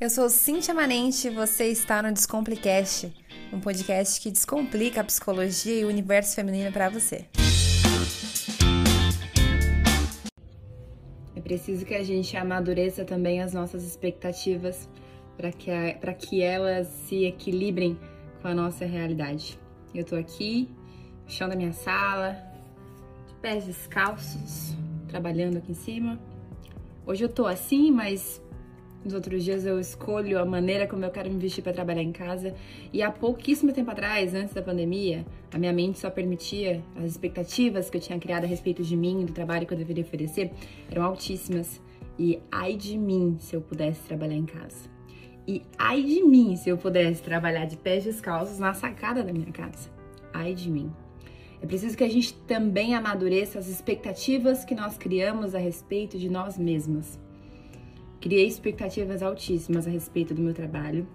Eu sou Cintia Manente e você está no Descomplicast, um podcast que descomplica a psicologia e o universo feminino para você. É preciso que a gente amadureça também as nossas expectativas para que, que elas se equilibrem com a nossa realidade. Eu tô aqui, no chão da minha sala, de pés descalços, trabalhando aqui em cima. Hoje eu tô assim, mas nos outros dias eu escolho a maneira como eu quero me vestir para trabalhar em casa. E há pouquíssimo tempo atrás, antes da pandemia, a minha mente só permitia as expectativas que eu tinha criado a respeito de mim, do trabalho que eu deveria oferecer, eram altíssimas. E ai de mim se eu pudesse trabalhar em casa. E ai de mim se eu pudesse trabalhar de pés descalços na sacada da minha casa. Ai de mim. É preciso que a gente também amadureça as expectativas que nós criamos a respeito de nós mesmas. Criei expectativas altíssimas a respeito do meu trabalho.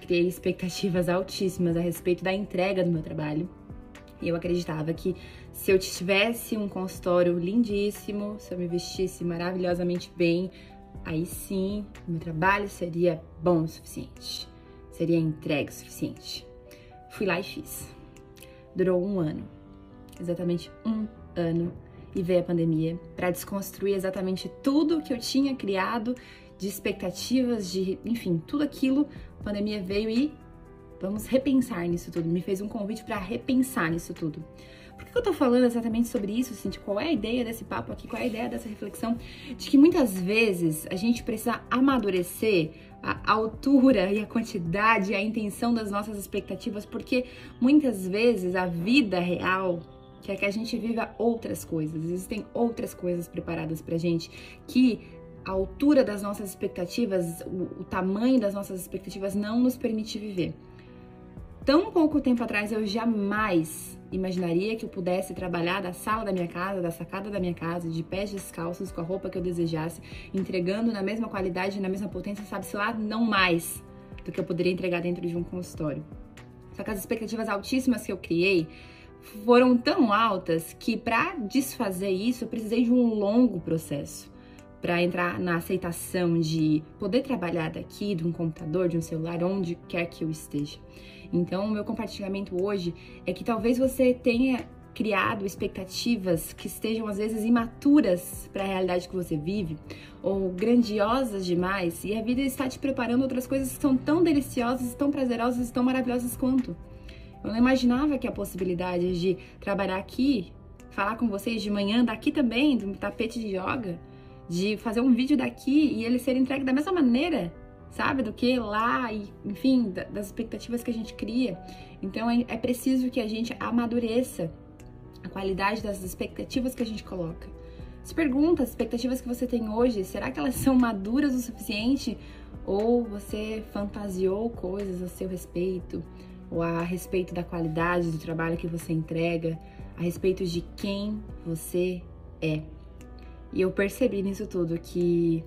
Criei expectativas altíssimas a respeito da entrega do meu trabalho. E eu acreditava que se eu tivesse um consultório lindíssimo, se eu me vestisse maravilhosamente bem, aí sim meu trabalho seria bom o suficiente, seria entregue o suficiente. Fui lá e fiz. Durou um ano, exatamente um ano e veio a pandemia para desconstruir exatamente tudo que eu tinha criado de expectativas, de, enfim, tudo aquilo. A pandemia veio e vamos repensar nisso tudo. Me fez um convite para repensar nisso tudo. Por que eu tô falando exatamente sobre isso, Cintia? Qual é a ideia desse papo aqui? Qual é a ideia dessa reflexão? De que muitas vezes a gente precisa amadurecer a altura e a quantidade, a intenção das nossas expectativas, porque muitas vezes a vida real quer é que a gente viva outras coisas. Existem outras coisas preparadas pra gente que a altura das nossas expectativas, o, o tamanho das nossas expectativas não nos permite viver. Tão pouco tempo atrás eu jamais imaginaria que eu pudesse trabalhar da sala da minha casa, da sacada da minha casa, de pés descalços, com a roupa que eu desejasse, entregando na mesma qualidade, na mesma potência, sabe-se lá, não mais do que eu poderia entregar dentro de um consultório. Só que as expectativas altíssimas que eu criei foram tão altas que para desfazer isso eu precisei de um longo processo para entrar na aceitação de poder trabalhar daqui, de um computador, de um celular, onde quer que eu esteja. Então, o meu compartilhamento hoje é que talvez você tenha criado expectativas que estejam às vezes imaturas para a realidade que você vive ou grandiosas demais e a vida está te preparando outras coisas que são tão deliciosas, tão prazerosas, tão maravilhosas quanto. Eu não imaginava que a possibilidade de trabalhar aqui, falar com vocês de manhã, daqui também, do tapete de yoga, de fazer um vídeo daqui e ele ser entregue da mesma maneira, sabe? Do que lá e, enfim, das expectativas que a gente cria. Então é, é preciso que a gente amadureça a qualidade das expectativas que a gente coloca. Se pergunta, as expectativas que você tem hoje, será que elas são maduras o suficiente? Ou você fantasiou coisas a seu respeito? Ou a respeito da qualidade do trabalho que você entrega, a respeito de quem você é. E eu percebi nisso tudo que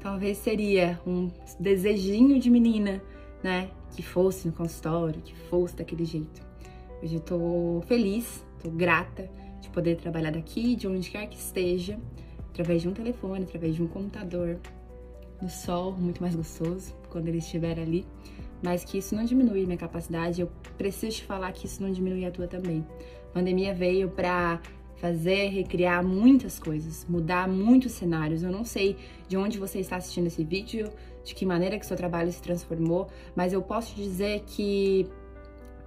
talvez seria um desejinho de menina, né? Que fosse no consultório, que fosse daquele jeito. Hoje eu tô feliz, tô grata de poder trabalhar daqui, de onde quer que esteja, através de um telefone, através de um computador, no sol, muito mais gostoso quando ele estiver ali mas que isso não diminui minha capacidade. Eu preciso te falar que isso não diminui a tua também. A pandemia veio para fazer, recriar muitas coisas, mudar muitos cenários. Eu não sei de onde você está assistindo esse vídeo, de que maneira que seu trabalho se transformou, mas eu posso dizer que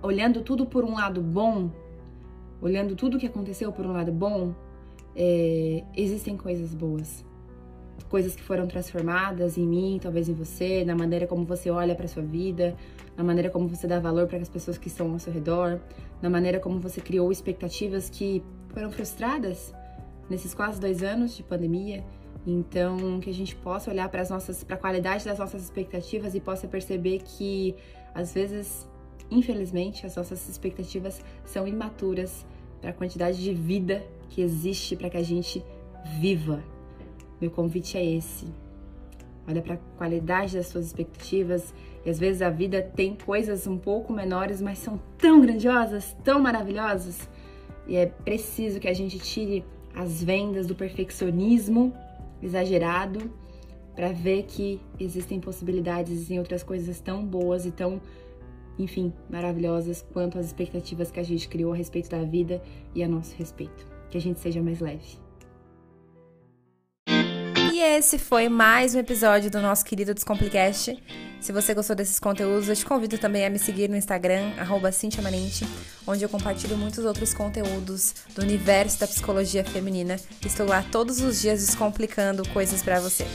olhando tudo por um lado bom, olhando tudo que aconteceu por um lado bom, é, existem coisas boas coisas que foram transformadas em mim, talvez em você, na maneira como você olha para sua vida, na maneira como você dá valor para as pessoas que estão ao seu redor, na maneira como você criou expectativas que foram frustradas nesses quase dois anos de pandemia. Então, que a gente possa olhar para as nossas, para a qualidade das nossas expectativas e possa perceber que às vezes, infelizmente, as nossas expectativas são imaturas para a quantidade de vida que existe para que a gente viva meu convite é esse. Olha para a qualidade das suas expectativas. E às vezes a vida tem coisas um pouco menores, mas são tão grandiosas, tão maravilhosas. E é preciso que a gente tire as vendas do perfeccionismo exagerado para ver que existem possibilidades em outras coisas tão boas e tão, enfim, maravilhosas quanto as expectativas que a gente criou a respeito da vida e a nosso respeito. Que a gente seja mais leve. E esse foi mais um episódio do nosso querido Descomplicast. Se você gostou desses conteúdos, eu te convido também a me seguir no Instagram, cintiamanente, onde eu compartilho muitos outros conteúdos do universo da psicologia feminina. Estou lá todos os dias descomplicando coisas para você.